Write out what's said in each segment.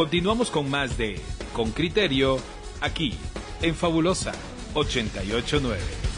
Continuamos con más de Con Criterio, aquí, en Fabulosa 889.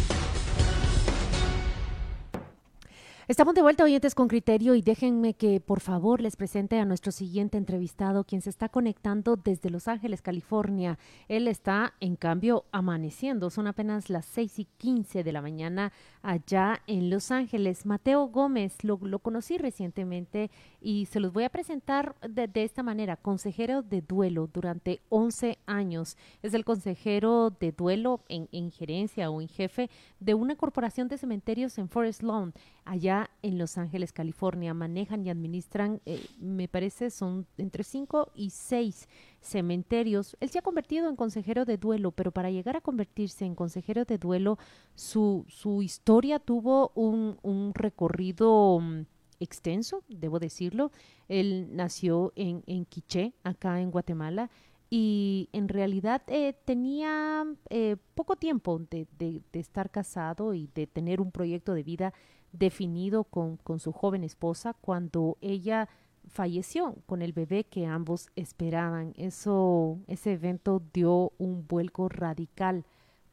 Estamos de vuelta, oyentes con criterio, y déjenme que por favor les presente a nuestro siguiente entrevistado, quien se está conectando desde Los Ángeles, California. Él está, en cambio, amaneciendo. Son apenas las 6 y 15 de la mañana allá en Los Ángeles. Mateo Gómez, lo, conocí recientemente y se los voy a presentar de, esta manera. Consejero de duelo durante 11 años. Es el consejero de duelo en, en gerencia o en jefe de una corporación de cementerios en Forest Lawn allá en Los Ángeles, California. Manejan y administran, eh, me parece, son entre cinco y seis cementerios. Él se ha convertido en consejero de duelo, pero para llegar a convertirse en consejero de duelo, su, su historia tuvo un, un recorrido mm, extenso, debo decirlo. Él nació en, en Quiché, acá en Guatemala, y en realidad eh, tenía eh, poco tiempo de, de, de, estar casado y de tener un proyecto de vida definido con, con su joven esposa cuando ella falleció con el bebé que ambos esperaban. Eso, ese evento dio un vuelco radical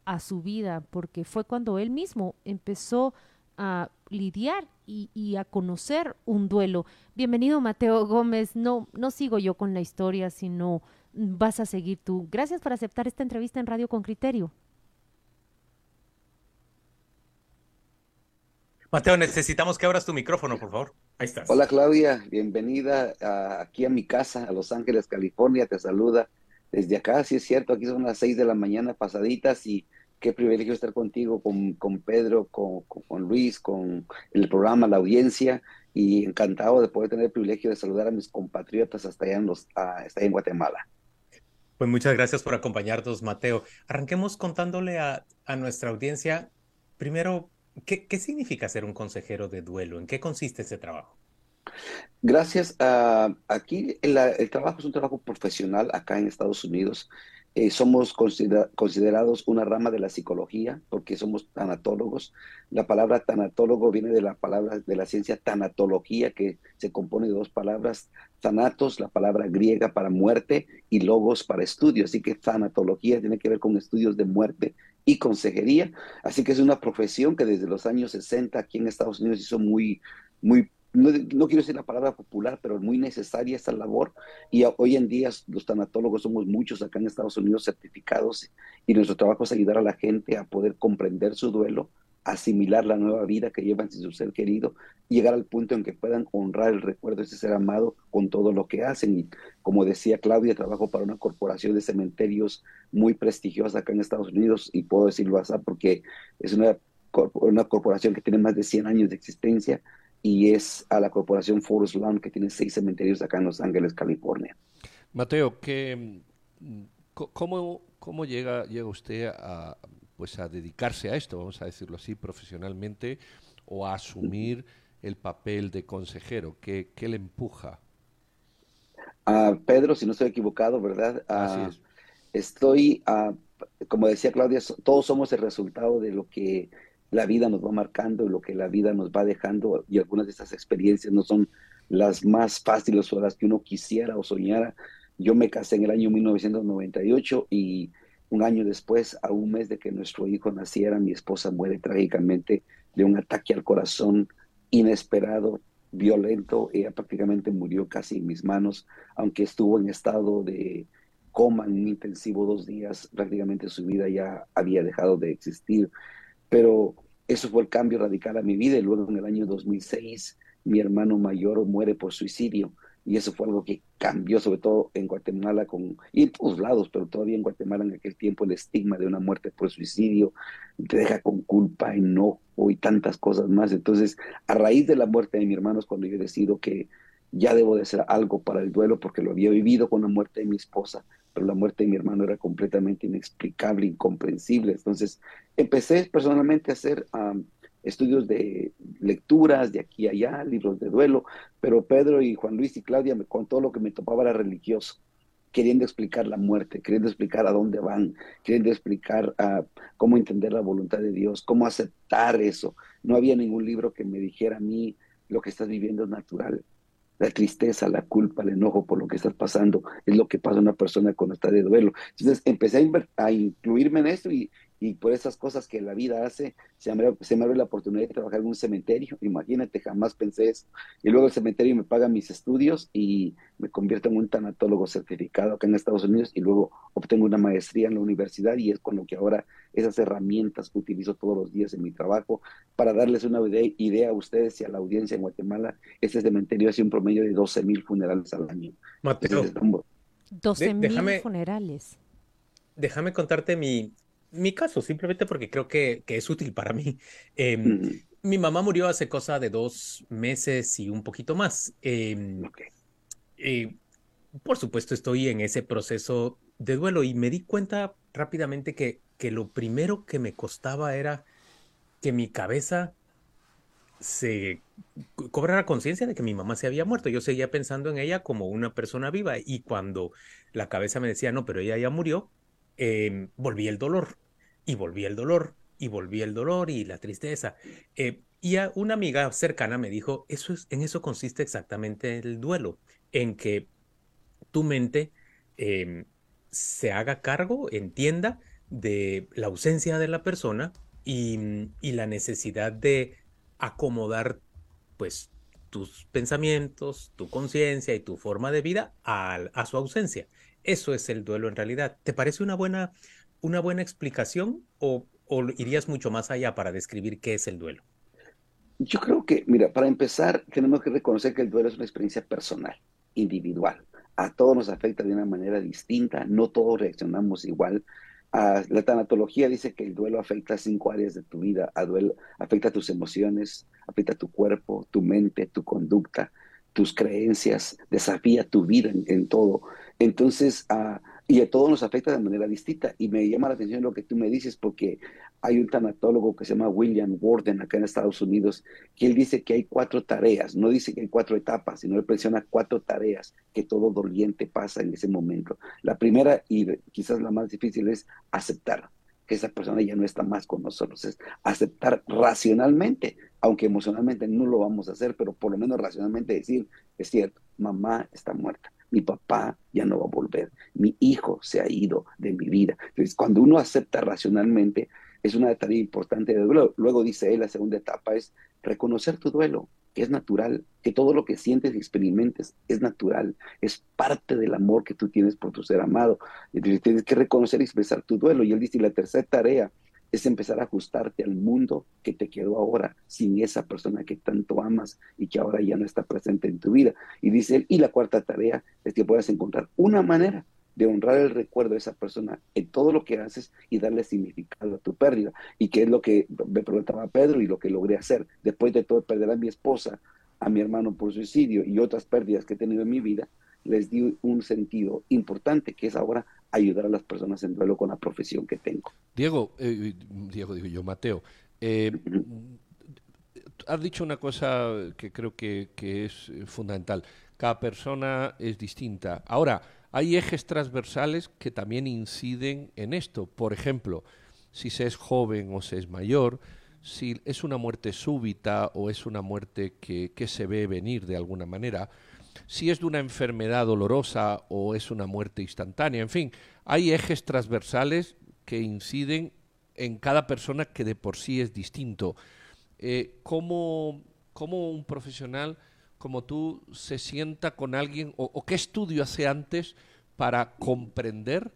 a su vida porque fue cuando él mismo empezó a lidiar y, y, a conocer un duelo. Bienvenido Mateo Gómez. No, no sigo yo con la historia, sino vas a seguir tú. Gracias por aceptar esta entrevista en Radio con Criterio. Mateo, necesitamos que abras tu micrófono, por favor. Ahí estás. Hola Claudia, bienvenida aquí a mi casa, a Los Ángeles, California. Te saluda desde acá. Sí es cierto, aquí son las seis de la mañana pasaditas y qué privilegio estar contigo, con, con Pedro, con, con, Luis, con el programa, la audiencia y encantado de poder tener el privilegio de saludar a mis compatriotas hasta allá en, los, hasta en Guatemala. Pues muchas gracias por acompañarnos, Mateo. Arranquemos contándole a, a nuestra audiencia, primero, ¿Qué, significa ser un consejero de duelo? ¿En qué consiste ese trabajo? Gracias. a aquí el, trabajo es un trabajo profesional acá en Estados Unidos. Eh, somos considerados una rama de la psicología porque somos tanatólogos. La palabra tanatólogo viene de la palabra de la ciencia tanatología que se compone de dos palabras, thanatos, la palabra griega para muerte y logos para estudio. Así que tanatología tiene que ver con estudios de muerte y consejería. Así que es una profesión que desde los años 60 aquí en Estados Unidos hizo muy, muy no, quiero decir la palabra popular, pero muy necesaria esta labor. Y hoy en día los tanatólogos somos muchos acá en Estados Unidos certificados y nuestro trabajo es ayudar a la gente a poder comprender su duelo, asimilar la nueva vida que llevan sin su ser querido llegar al punto en que puedan honrar el recuerdo de ese ser amado con todo lo que hacen. Y como decía Claudia, trabajo para una corporación de cementerios muy prestigiosa acá en Estados Unidos y puedo decirlo así porque es una, una corporación que tiene más de 100 años de existencia y es a la corporación Forest Lawn que tiene seis cementerios acá en Los Ángeles, California. Mateo, ¿qué, cómo, cómo llega, llega usted a, pues a dedicarse a esto, vamos a decirlo así, profesionalmente, o a asumir el papel de consejero? ¿Qué, qué le empuja? a Pedro, si no estoy equivocado, ¿verdad? Así es. Estoy, como decía Claudia, todos somos el resultado de lo que la vida nos va marcando y lo que la vida nos va dejando y algunas de esas experiencias no son las más fáciles o las que uno quisiera o soñara. Yo me casé en el año 1998 y un año después, a un mes de que nuestro hijo naciera, mi esposa muere trágicamente de un ataque al corazón inesperado, violento. Ella prácticamente murió casi en mis manos, aunque estuvo en estado de coma en un intensivo dos días, prácticamente su vida ya había dejado de existir. Pero eso fue el cambio radical a mi vida y luego en el año 2006 mi hermano mayor muere por suicidio y eso fue algo que cambió sobre todo en Guatemala con, y en todos lados, pero todavía en Guatemala en aquel tiempo el estigma de una muerte por suicidio te deja con culpa, enojo y tantas cosas más. Entonces, a raíz de la muerte de mi hermano es cuando yo decido que ya debo de hacer algo para el duelo porque lo había vivido con la muerte de mi esposa, pero la muerte de mi hermano era completamente inexplicable, incomprensible. Entonces, empecé personalmente a hacer estudios de lecturas de aquí a allá, libros de duelo, pero Pedro y Juan Luis y Claudia me contó lo que me topaba era religioso, queriendo explicar la muerte, queriendo explicar a dónde van, queriendo explicar a cómo entender la voluntad de Dios, cómo aceptar eso. No había ningún libro que me dijera a mí lo que estás viviendo es natural. la tristeza, la culpa, el enojo por lo que estás pasando, es lo que pasa a una persona cuando está de duelo. Entonces empecé a, a incluirme en esto y, y por esas cosas que la vida hace, se me, se me abre la oportunidad de trabajar en un cementerio, imagínate, jamás pensé eso. Y luego el cementerio me paga mis estudios y me convierto en un tanatólogo certificado acá en Estados Unidos y luego obtengo una maestría en la universidad y es con lo que ahora esas herramientas que utilizo todos los días en mi trabajo para darles una idea a ustedes y a la audiencia en Guatemala. Este cementerio hace un promedio de 12 mil funerales al año. Mateo, 12 mil funerales. Déjame contarte mi, mi caso, simplemente porque creo que, que es útil para mí. Em, mi mamá murió hace cosa de dos meses y un poquito más. Eh, por supuesto, estoy en ese proceso de duelo y me di cuenta rápidamente que, que lo primero que me costaba era que mi cabeza se cobrara conciencia de que mi mamá se había muerto. Yo seguía pensando en ella como una persona viva y cuando la cabeza me decía, no, pero ella ya murió, eh, volví el dolor y volví el dolor y volví el dolor y la tristeza. Eh, y a una amiga cercana me dijo, eso es, en eso consiste exactamente el duelo, en que tu mente em, se haga cargo, entienda de la ausencia de la persona y, y la necesidad de acomodar pues tus pensamientos, tu conciencia y tu forma de vida a, a su ausencia. Eso es el duelo en realidad. ¿Te parece una buena, una buena explicación o, irías mucho más allá para describir qué es el duelo? Yo creo que, mira, para empezar, tenemos que reconocer que el duelo es una experiencia personal, individual. A todos nos afecta de una manera distinta, no todos reaccionamos igual. la tanatología dice que el duelo afecta cinco áreas de tu vida. A duelo, afecta tus emociones, afecta tu cuerpo, tu mente, tu conducta, tus creencias, desafía tu vida en, todo. Entonces, uh, y a todos nos afecta de manera distinta. Y me llama la atención lo que tú me dices, porque hay un tanatólogo que se llama William Warden acá en Estados Unidos, que él dice que hay cuatro tareas, no dice que hay cuatro etapas, sino él menciona cuatro tareas que todo doliente pasa en ese momento. La primera y quizás la más difícil es aceptar que esa persona ya no está más con nosotros, es aceptar racionalmente, aunque emocionalmente no lo vamos a hacer, pero por lo menos racionalmente decir, es cierto, mamá está muerta mi papá ya no va a volver, mi hijo se ha ido de mi vida. Entonces, cuando uno acepta racionalmente, es una tarea importante de duelo. Luego dice él, la segunda etapa es reconocer tu duelo, que es natural, que todo lo que sientes y experimentes es natural, es parte del amor que tú tienes por tu ser amado. Entonces, tienes que reconocer y expresar tu duelo. Y él dice, la tercera tarea es empezar a ajustarte al mundo que te quedó ahora sin esa persona que tanto amas y que ahora ya no está presente en tu vida. Y dice él, y la cuarta tarea es que puedas encontrar una manera de honrar el recuerdo de esa persona en todo lo que haces y darle significado a tu pérdida. Y que es lo que me preguntaba Pedro y lo que logré hacer. Después de todo perder a mi esposa, a mi hermano por suicidio y otras pérdidas que he tenido en mi vida, les di un sentido importante que es ahora ayudar a las personas en duelo con la profesión que tengo. Diego, eh, Diego digo yo, Mateo, eh, has dicho una cosa que creo que, es fundamental. Cada persona es distinta. Ahora, hay ejes transversales que también inciden en esto. Por ejemplo, si se es joven o se es mayor, si es una muerte súbita o es una muerte que, que se ve venir de alguna manera, si es de una enfermedad dolorosa o es una muerte instantánea. En fin, hay ejes transversales que inciden en cada persona que de por sí es distinto. Eh, ¿cómo, un profesional como tú se sienta con alguien o, qué estudio hace antes para comprender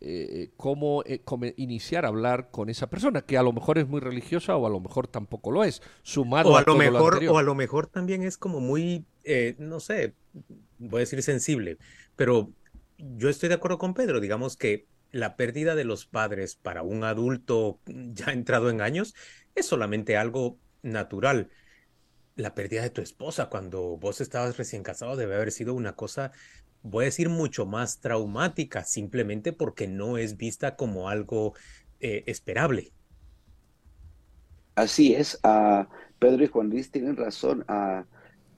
eh, cómo, eh, cómo, iniciar a hablar con esa persona, que a lo mejor es muy religiosa o a lo mejor tampoco lo es, sumado o a, lo mejor O a lo mejor también es como muy, no sé, voy a decir sensible, pero yo estoy de acuerdo con Pedro, digamos que la pérdida de los padres para un adulto ya entrado en años es solamente algo natural. La pérdida de tu esposa cuando vos estabas recién casado debe haber sido una cosa, voy a decir, mucho más traumática, simplemente porque no es vista como algo eh, esperable. Así es, uh, Pedro y Juan Luis tienen razón. Uh,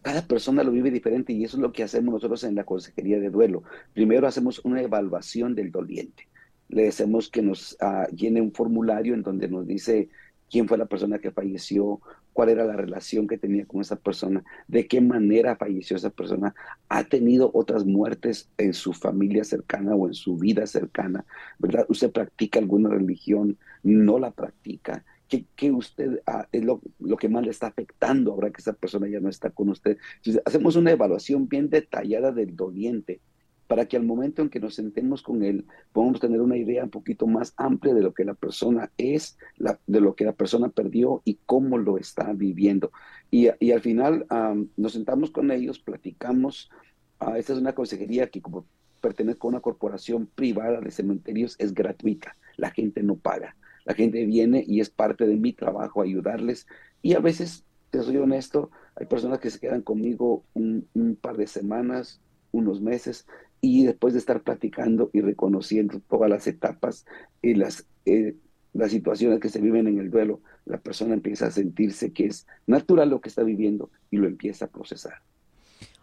cada persona lo vive diferente y eso es lo que hacemos nosotros en la consejería de duelo. Primero hacemos una evaluación del doliente. Le decimos que nos ah, llene un formulario en donde nos dice quién fue la persona que falleció, cuál era la relación que tenía con esa persona, de qué manera falleció esa persona, ha tenido otras muertes en su familia cercana o en su vida cercana, ¿verdad? Usted practica alguna religión, no la practica. ¿Qué, usted ah, es lo, lo, que más le está afectando ahora que esa persona ya no está con usted? Hacemos una evaluación bien detallada del doliente para que al momento en que nos sentemos con él podamos tener una idea un poquito más amplia de lo que la persona es, de lo que la persona perdió y cómo lo está viviendo. Y, al final nos sentamos con ellos, platicamos. Uh, esta es una consejería que como pertenezco a una corporación privada de cementerios es gratuita, la gente no paga. La gente viene y es parte de mi trabajo ayudarles y a veces, te soy honesto, hay personas que se quedan conmigo un, un par de semanas, unos meses, y después de estar platicando y reconociendo todas las etapas y las, eh, las situaciones que se viven en el duelo, la persona empieza a sentirse que es natural lo que está viviendo y lo empieza a procesar.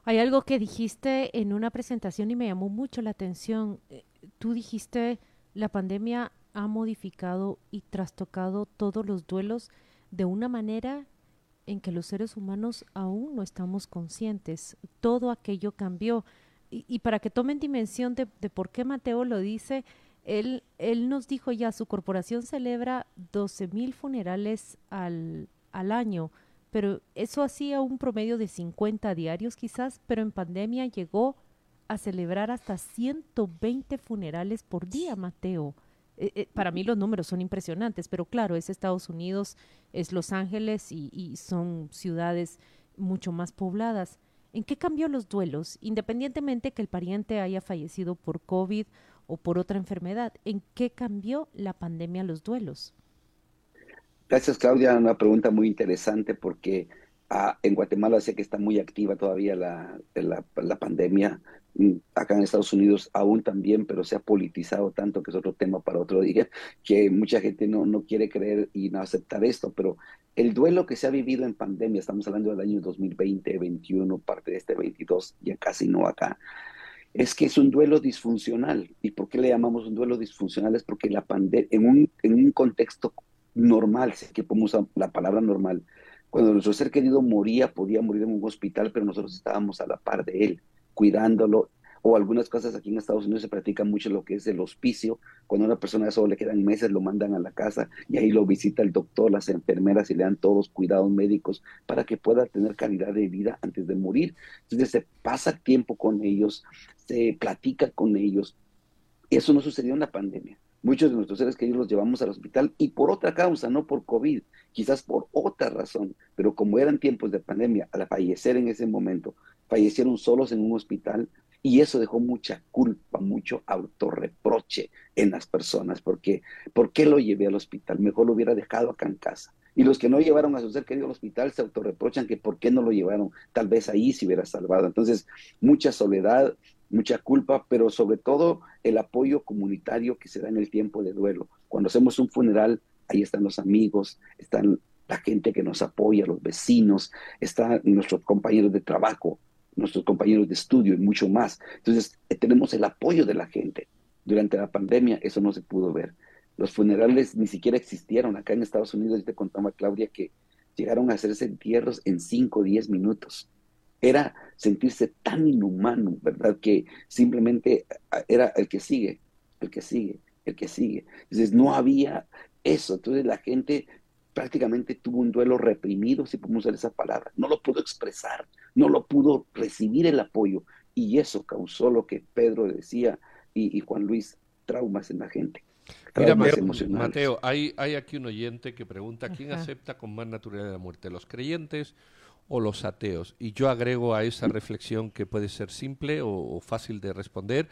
Hay algo que dijiste en una presentación y me llamó mucho la atención. Eh, tú dijiste, la pandemia ha modificado y trastocado todos los duelos de una manera en que los seres humanos aún no estamos conscientes. Todo aquello cambió y, para que tomen dimensión de, por qué Mateo lo dice, él, él nos dijo ya, su corporación celebra 12 mil funerales al, al año, pero eso hacía un promedio de 50 diarios quizás, pero en pandemia llegó a celebrar hasta 120 funerales por día, Mateo. Eh, eh, para mí los números son impresionantes, pero claro, es Estados Unidos, es Los Ángeles y son ciudades mucho más pobladas. ¿En qué cambió los duelos, independientemente que el pariente haya fallecido por COVID o por otra enfermedad? ¿En qué cambió la pandemia los duelos? Gracias, Claudia. Una pregunta muy interesante porque ah, en Guatemala sé que está muy activa todavía la, la, pandemia. Mm, acá en Estados Unidos aún también, pero se ha politizado tanto, que es otro tema para otro día, que mucha gente no, no quiere creer y no aceptar esto. Pero el duelo que se ha vivido en pandemia, estamos hablando del año 2020, 21, parte de este 22, ya casi no acá, es que es un duelo disfuncional. ¿Y por qué le llamamos un duelo disfuncional? Es porque la pandemia, en un, en un contexto normal, sé que podemos usar la palabra normal, cuando nuestro ser querido moría, podía morir en un hospital, pero nosotros estábamos a la par de él, cuidándolo, o algunas cosas aquí en Estados Unidos se practica mucho lo que es el hospicio. Cuando a una persona solo le quedan meses, lo mandan a la casa y ahí lo visita el doctor, las enfermeras y le dan todos cuidados médicos para que pueda tener calidad de vida antes de morir. Entonces se pasa tiempo con ellos, se platica con ellos. Eso no sucedió en la pandemia. Muchos de nuestros seres queridos los llevamos al hospital y por otra causa, no por COVID, quizás por otra razón, pero como eran tiempos de pandemia, al fallecer en ese momento, fallecieron solos en un hospital, y eso dejó mucha culpa, mucho autorreproche en las personas, porque ¿por qué lo llevé al hospital? Mejor lo hubiera dejado acá en casa. Y los que no llevaron a su ser querido al hospital se autorreprochan que por qué no lo llevaron, tal vez ahí se hubiera salvado. Entonces, mucha soledad, mucha culpa, pero sobre todo el apoyo comunitario que se da en el tiempo de duelo. Cuando hacemos un funeral, ahí están los amigos, están la gente que nos apoya, los vecinos, están nuestros compañeros de trabajo, nuestros compañeros de estudio y mucho más. Entonces, eh, tenemos el apoyo de la gente. Durante la pandemia eso no se pudo ver. Los funerales ni siquiera existieron. Acá en Estados Unidos, yo te contaba, Claudia, que llegaron a hacerse entierros en 5 o 10 minutos. Era sentirse tan inhumano, ¿verdad? Que simplemente ah, era el que sigue, el que sigue, el que sigue. Entonces, no había eso. Entonces, la gente prácticamente tuvo un duelo reprimido, si podemos usar esa palabra. No lo pudo expresar, no lo pudo recibir el apoyo. Y eso causó lo que Pedro decía y, Juan Luis, traumas en la gente. Mira, Mateo, hay, hay aquí un oyente que pregunta, ¿quién acepta con más naturalidad la muerte, los creyentes o los ateos? Y yo agrego a esa reflexión que puede ser simple o fácil de responder,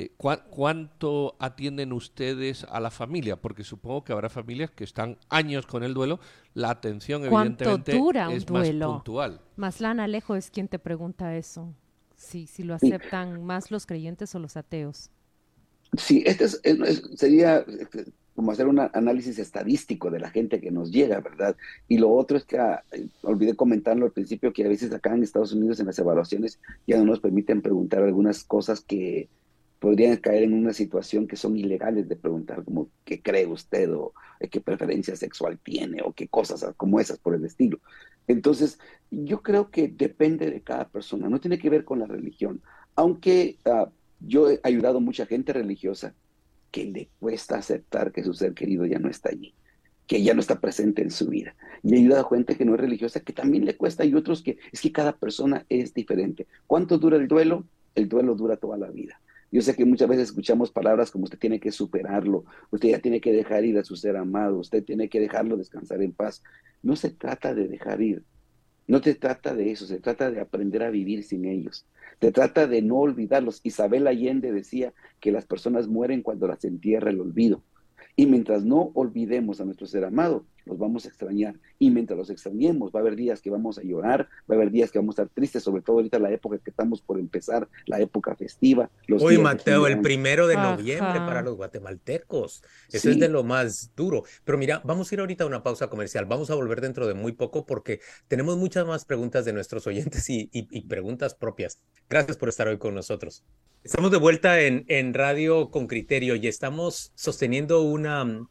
eh, ¿Cuánto atienden ustedes a la familia? Porque supongo que habrá familias que están años con el duelo. La atención, evidentemente, dura es más puntual. Maslán Alejo es quien te pregunta eso. Si, si lo aceptan más los creyentes o los ateos. Sí, este sería este, como hacer un análisis estadístico de la gente que nos llega, ¿verdad? Y lo otro es que, ah, olvidé comentarlo al principio, que a veces acá en Estados Unidos en las evaluaciones ya no nos permiten preguntar algunas cosas que podrían caer en una situación que son ilegales de preguntar como qué cree usted o eh, qué preferencia sexual tiene o qué cosas como esas por el estilo. Entonces, yo creo que depende de cada persona, no tiene que ver con la religión, aunque ah, yo he ayudado a mucha gente religiosa que le cuesta aceptar que su ser querido ya no está allí, que ya no está presente en su vida. Y he ayudado a gente que no es religiosa que también le cuesta y otros que es que cada persona es diferente. ¿Cuánto dura el duelo? El duelo dura toda la vida. Yo sé que muchas veces escuchamos palabras como usted tiene que superarlo, usted ya tiene que dejar ir a su ser amado, usted tiene que dejarlo descansar en paz. No se trata de dejar ir, no se trata de eso, se trata de aprender a vivir sin ellos. Se trata de no olvidarlos. Isabel Allende decía que las personas mueren cuando las entierra el olvido. Y mientras no olvidemos a nuestro ser amado, los vamos a extrañar. Y mientras los extrañemos, va a haber días que vamos a llorar, va a haber días que vamos a estar tristes, sobre todo ahorita la época que estamos por empezar, la época festiva. Los Hoy, Mateo, el primero de noviembre para los guatemaltecos. Eso es de lo más duro. Pero mira, vamos a ir ahorita a una pausa comercial. Vamos a volver dentro de muy poco porque tenemos muchas más preguntas de nuestros oyentes y, y preguntas propias. Gracias por estar hoy con nosotros. Estamos de vuelta en, en Radio con Criterio y estamos sosteniendo una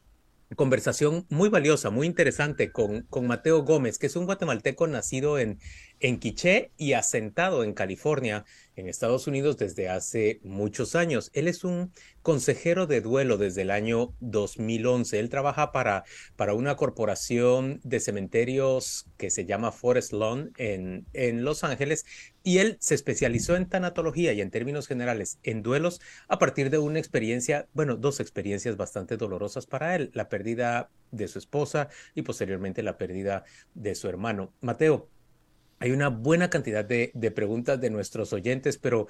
conversación muy valiosa, muy interesante con, con Mateo Gómez, que es un guatemalteco nacido en, en Quiché y asentado en California, en Estados Unidos, desde hace muchos años. Él es un consejero de duelo desde el año 2011. Él trabaja para, para una corporación de cementerios que se llama Forest Lawn en, en Los Ángeles y él se especializó en tanatología y en términos generales en duelos a partir de una experiencia, bueno, dos experiencias bastante dolorosas para él, la pérdida de su esposa y posteriormente la pérdida de su hermano. Mateo, hay una buena cantidad de, preguntas de nuestros oyentes, pero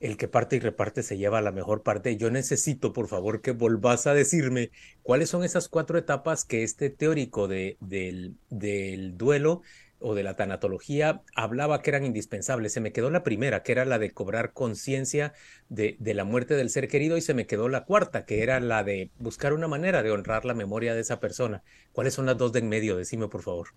el que parte y reparte se lleva la mejor parte. Yo necesito, por favor, que volvás a decirme cuáles son esas cuatro etapas que este teórico de, del, del duelo o de la tanatología hablaba que eran indispensables. Se me quedó la primera, que era la de cobrar conciencia de, la muerte del ser querido, y se me quedó la cuarta, que era la de buscar una manera de honrar la memoria de esa persona. ¿Cuáles son las dos de en medio? Decime, por favor.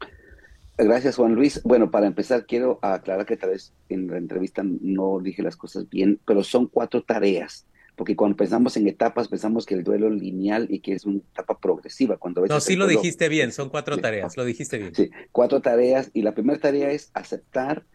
Gracias, Juan Luis. Bueno, para empezar, quiero aclarar que tal vez en la entrevista no dije las cosas bien, pero son cuatro tareas. Porque cuando pensamos en etapas, pensamos que el duelo lineal y que es una etapa progresiva. Cuando no, sí lo dijiste bien, son cuatro tareas, lo dijiste bien. Sí, cuatro tareas. Y la primera tarea es aceptar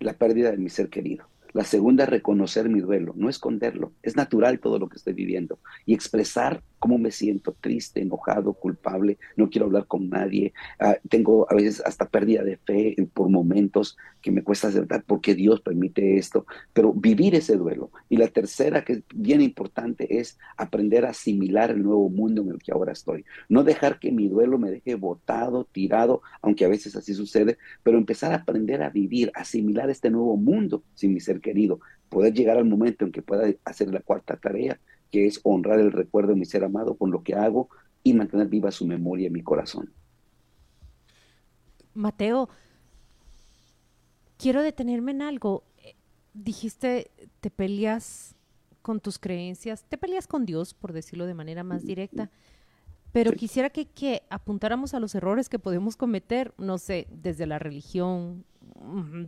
la pérdida de mi ser querido. La segunda, reconocer mi duelo, no esconderlo. Es natural todo lo que estoy viviendo. Y expresar cómo me siento triste, enojado, culpable, no quiero hablar con nadie. Ah, tengo a veces hasta pérdida de fe por momentos que me cuesta aceptar por qué Dios permite esto. Pero vivir ese duelo. Y la tercera, que es bien importante, es aprender a asimilar el nuevo mundo en el que ahora estoy. No dejar que mi duelo me deje botado, tirado, aunque a veces así sucede, pero empezar a aprender a vivir, asimilar este nuevo mundo sin mi querido, poder llegar al momento en que pueda hacer la cuarta tarea, que es honrar el recuerdo de mi ser amado con lo que hago y mantener viva su memoria en mi corazón. Mateo, quiero detenerme en algo. Dijiste, te peleas con tus creencias, te peleas con Dios, por decirlo de manera más directa, pero quisiera que, que apuntáramos a los errores que podemos cometer, no sé, desde la religión,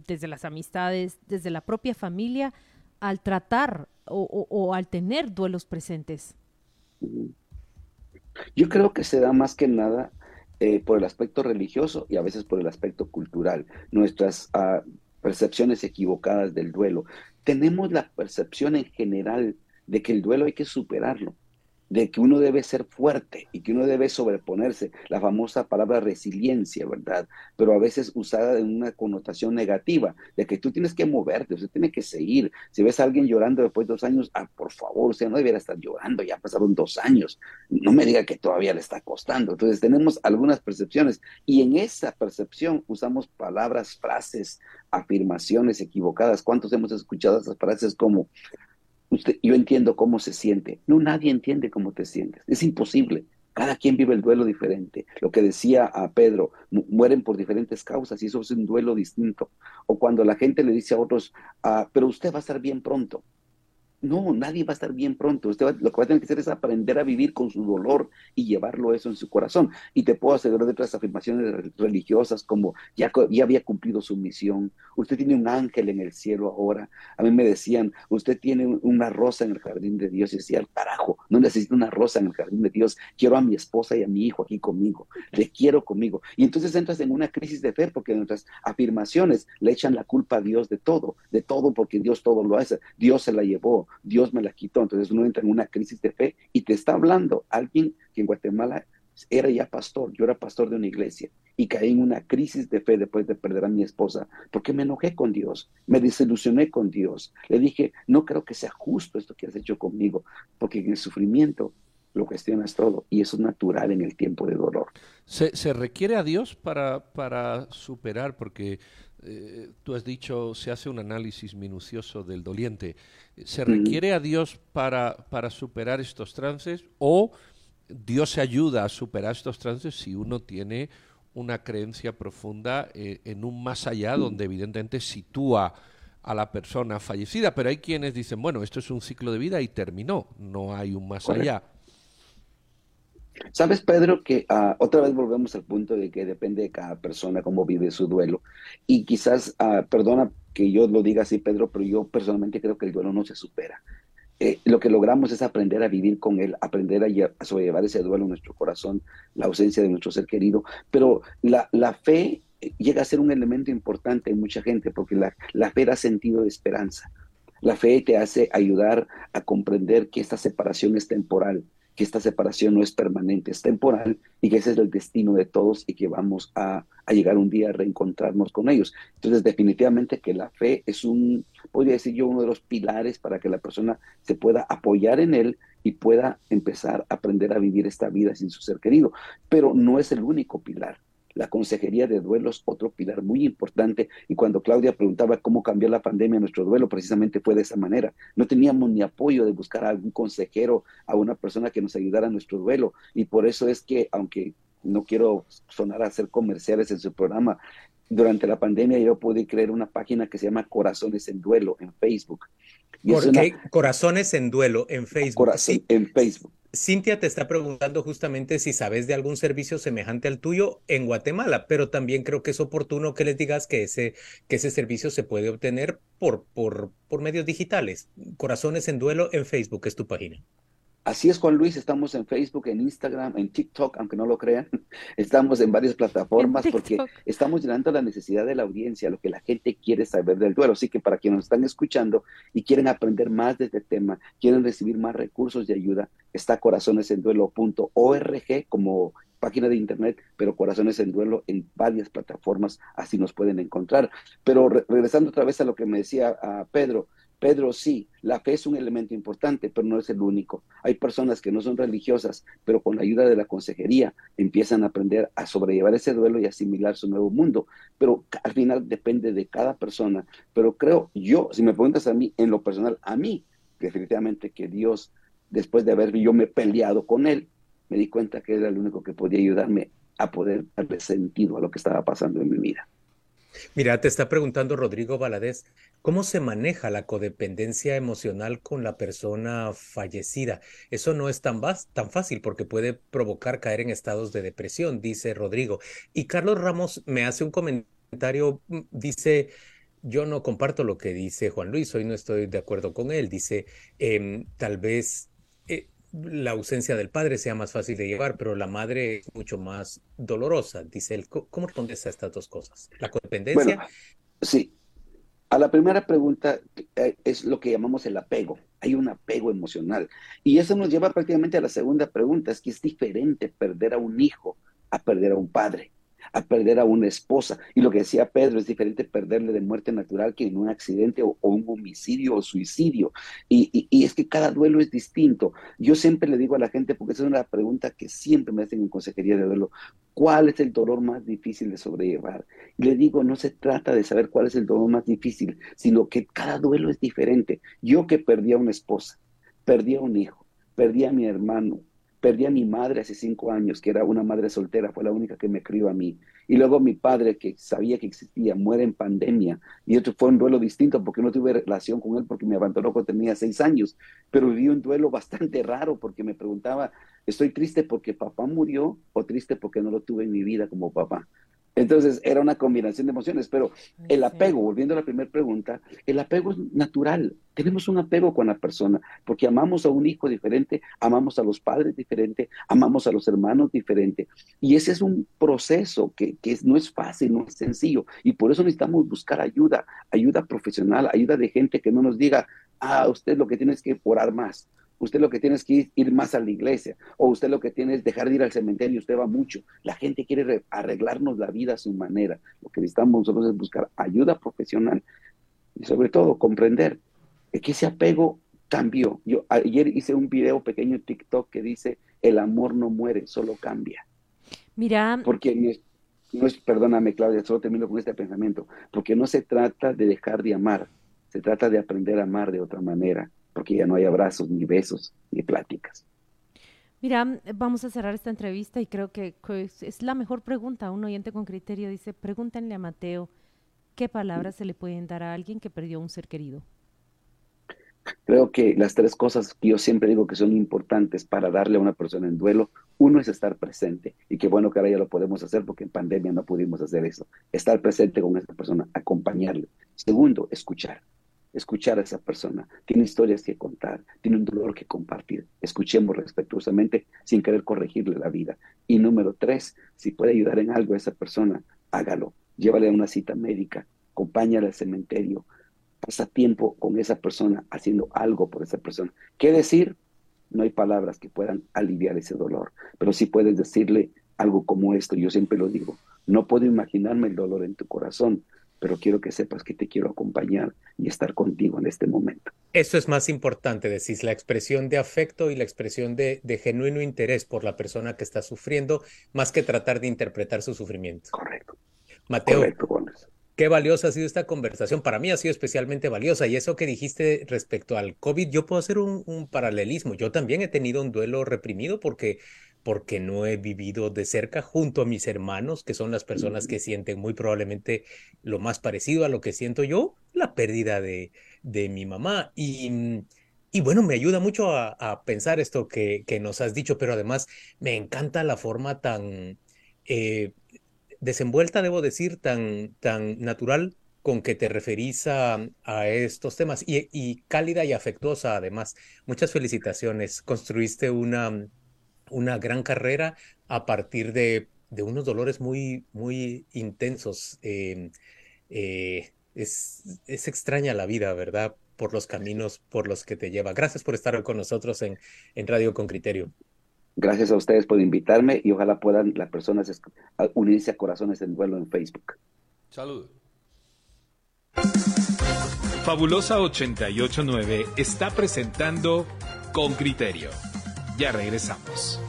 desde las amistades, desde la propia familia, al tratar o, al tener duelos presentes? Yo creo que se da más que nada eh, por el aspecto religioso y a veces por el aspecto cultural, nuestras ah, percepciones equivocadas del duelo. Tenemos la percepción en general de que el duelo hay que superarlo de que uno debe ser fuerte y que uno debe sobreponerse, la famosa palabra resiliencia, ¿verdad? Pero a veces usada en una connotación negativa, de que tú tienes que moverte, usted tiene que seguir. Si ves a alguien llorando después de dos años, ah, por favor, usted no debiera estar llorando, ya pasaron dos años, no me diga que todavía le está costando. Entonces tenemos algunas percepciones y en esa percepción usamos palabras, frases, afirmaciones equivocadas. ¿Cuántos hemos escuchado esas frases como, yo entiendo cómo se siente. No, nadie entiende cómo te sientes. Es imposible. Cada quien vive el duelo diferente. Lo que decía a Pedro, mueren por diferentes causas y eso es un duelo distinto. O cuando la gente le dice a otros, ah, pero usted va a estar bien pronto. No, nadie va a estar bien pronto. Usted lo que va a tener que hacer es aprender a vivir con su dolor y llevarlo eso en su corazón. Y te puedo asegurar de otras afirmaciones religiosas como ya, ya había cumplido su misión, usted tiene un ángel en el cielo ahora. A mí me decían, usted tiene una rosa en el jardín de Dios. Y decía, carajo, no necesito una rosa en el jardín de Dios. Quiero a mi esposa y a mi hijo aquí conmigo. Le quiero conmigo. Y entonces entras en una crisis de fe porque nuestras afirmaciones le echan la culpa a Dios de todo, de todo porque Dios todo lo hace. Dios se la llevó Dios me la quitó. Entonces uno entra en una crisis de fe y te está hablando alguien que en Guatemala era ya pastor, yo era pastor de una iglesia y caí en una crisis de fe después de perder a mi esposa, porque me enojé con Dios, me desilusioné con Dios. Le dije, no creo que sea justo esto que has hecho conmigo, porque en el sufrimiento lo cuestionas todo y eso es natural en el tiempo de dolor. ¿Se, se requiere a Dios para, para superar? Porque eh, tú has dicho, se hace un análisis minucioso del doliente. ¿Se requiere a Dios para, para superar estos trances o Dios se ayuda a superar estos trances si uno tiene una creencia profunda eh, en un más allá donde evidentemente sitúa a la persona fallecida? Pero hay quienes dicen, bueno, esto es un ciclo de vida y terminó, no hay un más allá. Sabes, Pedro, que ah, otra vez volvemos al punto de que depende de cada persona cómo vive su duelo. Y quizás, uh, perdona que yo lo diga así, Pedro, pero yo personalmente creo que el duelo no se supera. Eh, lo que logramos es aprender a vivir con él, aprender a, sobrellevar ese duelo en nuestro corazón, la ausencia de nuestro ser querido. Pero la, la fe llega a ser un elemento importante en mucha gente porque la, la fe da sentido de esperanza. La fe te hace ayudar a comprender que esta separación es temporal, que esta separación no es permanente, es temporal y que ese es el destino de todos y que vamos a, llegar un día a reencontrarnos con ellos. Entonces, definitivamente que la fe es un, podría decir yo, uno de los pilares para que la persona se pueda apoyar en él y pueda empezar a aprender a vivir esta vida sin su ser querido. Pero no es el único pilar. La consejería de duelos, otro pilar muy importante. Y cuando Claudia preguntaba cómo cambió la pandemia nuestro duelo, precisamente fue de esa manera. No teníamos ni apoyo de buscar a algún consejero, a una persona que nos ayudara a nuestro duelo. Y por eso es que, aunque no quiero sonar a hacer comerciales en su programa, durante la pandemia yo pude crear una página que se llama Corazones en Duelo en Facebook. ¿Por qué? Corazones en Duelo en Facebook. Corazón, en Facebook. Cintia te está preguntando justamente si sabes de algún servicio semejante al tuyo en Guatemala, pero también creo que es oportuno que les digas que ese, que ese servicio se puede obtener por, por, por medios digitales. Corazones en Duelo en Facebook es tu página. Así es, Juan Luis, estamos en Facebook, en Instagram, en TikTok, aunque no lo crean. Estamos en varias plataformas porque estamos llenando la necesidad de la audiencia, lo que la gente quiere saber del duelo. Así que para quienes nos están escuchando y quieren aprender más de este tema, quieren recibir más recursos de ayuda, está corazonesenduelo.org como página de internet, pero Corazones en Duelo en varias plataformas, así nos pueden encontrar. Pero regresando otra vez a lo que me decía a Pedro, Pedro, sí, la fe es un elemento importante, pero no es el único. Hay personas que no son religiosas, pero con la ayuda de la consejería empiezan a aprender a sobrellevar ese duelo y asimilar su nuevo mundo. Pero al final depende de cada persona. Pero creo yo, si me preguntas a mí, en lo personal, a mí, definitivamente que Dios, después de haber yo me peleado con Él, me di cuenta que era el único que podía ayudarme a poder darle sentido a lo que estaba pasando en mi vida. Mira, te está preguntando Rodrigo Valadez, ¿cómo se maneja la codependencia emocional con la persona fallecida? Eso no es tan, tan fácil porque puede provocar caer en estados de depresión, dice Rodrigo. Y Carlos Ramos me hace un comentario, mm, dice, yo no comparto lo que dice Juan Luis, hoy no estoy de acuerdo con él, dice, em, tal vez la ausencia del padre sea más fácil de llevar, pero la madre es mucho más dolorosa, dice él. ¿Cómo respondes a estas dos cosas? ¿La codependencia? Sí. A la primera pregunta eh, es lo que llamamos el apego. Hay un apego emocional. Y eso nos lleva prácticamente a la segunda pregunta, es que es diferente perder a un hijo a perder a un padre a perder a una esposa. Y lo que decía Pedro, es diferente perderle de muerte natural que en un accidente o, un homicidio o suicidio. Y, es que cada duelo es distinto. Yo siempre le digo a la gente, porque esa es una pregunta que siempre me hacen en consejería de duelo, ¿cuál es el dolor más difícil de sobrellevar? Y le digo, no se trata de saber cuál es el dolor más difícil, sino que cada duelo es diferente. Yo que perdí a una esposa, perdí a un hijo, perdí a mi hermano, Perdí a mi madre hace cinco años, que era una madre soltera, fue la única que me crió a mí. Y luego mi padre, que sabía que existía, muere en pandemia. Y esto fue un duelo distinto porque no tuve relación con él porque me abandonó cuando tenía seis años. Pero viví un duelo bastante raro porque me preguntaba, ¿estoy triste porque papá murió o triste porque no lo tuve en mi vida como papá? Entonces era una combinación de emociones, pero el apego, volviendo a la primera pregunta, el apego es natural. Tenemos un apego con la persona porque amamos a un hijo diferente, amamos a los padres diferente, amamos a los hermanos diferente. Y ese es un proceso que, que no es fácil, no es sencillo. Y por eso necesitamos buscar ayuda, ayuda profesional, ayuda de gente que no nos diga, ah, usted lo que tiene es que orar más usted lo que tiene es que ir, más a la iglesia, o usted lo que tiene es dejar de ir al cementerio, usted va mucho. La gente quiere arreglarnos la vida a su manera. Lo que necesitamos nosotros es buscar ayuda profesional y sobre todo comprender que ese apego cambió. Yo ayer hice un video pequeño en TikTok que dice, el amor no muere, solo cambia. Mira. Porque no es, no es, perdóname Claudia, solo termino con este pensamiento, porque no se trata de dejar de amar, se trata de aprender a amar de otra manera porque ya no hay abrazos, ni besos, ni pláticas. Mira, vamos a cerrar esta entrevista y creo que es la mejor pregunta. Un oyente con criterio dice, pregúntenle a Mateo, ¿qué palabras se le pueden dar a alguien que perdió un ser querido? Creo que las tres cosas que yo siempre digo que son importantes para darle a una persona en duelo, uno es estar presente, y qué bueno que ahora ya lo podemos hacer porque en pandemia no pudimos hacer eso, estar presente con esa persona, acompañarle. Segundo, escuchar escuchar a esa persona. Tiene historias que contar, tiene un dolor que compartir. Escuchemos respetuosamente sin querer corregirle la vida. Y número tres, si puede ayudar en algo a esa persona, hágalo. Llévale a una cita médica, acompáñale al cementerio, pasa tiempo con esa persona haciendo algo por esa persona. ¿Qué decir? No hay palabras que puedan aliviar ese dolor, pero sí puedes decirle algo como esto, yo siempre lo digo, no puedo imaginarme el dolor en tu corazón, pero quiero que sepas que te quiero acompañar y estar contigo en este momento. Eso es más importante, decís, la expresión de afecto y la expresión de, genuino interés por la persona que está sufriendo, más que tratar de interpretar su sufrimiento. Correcto. Mateo, qué valiosa ha sido esta conversación. Para mí ha sido especialmente valiosa. Y eso que dijiste respecto al COVID, yo puedo hacer un, un paralelismo. Yo también he tenido un duelo reprimido porque porque no he vivido de cerca junto a mis hermanos, que son las personas que sienten muy probablemente lo más parecido a lo que siento yo, la pérdida de, de mi mamá. Y, mm, y, bueno, me ayuda mucho a, pensar esto que, que, nos has dicho, pero además me encanta la forma tan eh, desenvuelta, debo decir, tan, tan natural con que te referís a, a estos temas y, y, cálida y afectuosa además. Muchas felicitaciones. Construiste una, una gran carrera a partir de, unos dolores muy, muy intensos. Em, eh, es, extraña la vida, ¿verdad? Por los caminos por los que te lleva. Gracias por estar con nosotros en, en Radio con Criterio. Gracias a ustedes por invitarme y ojalá puedan las personas unirse a Corazones en Vuelo en Facebook. Salud. Fabulosa 889 está presentando Con Criterio ya regresamos.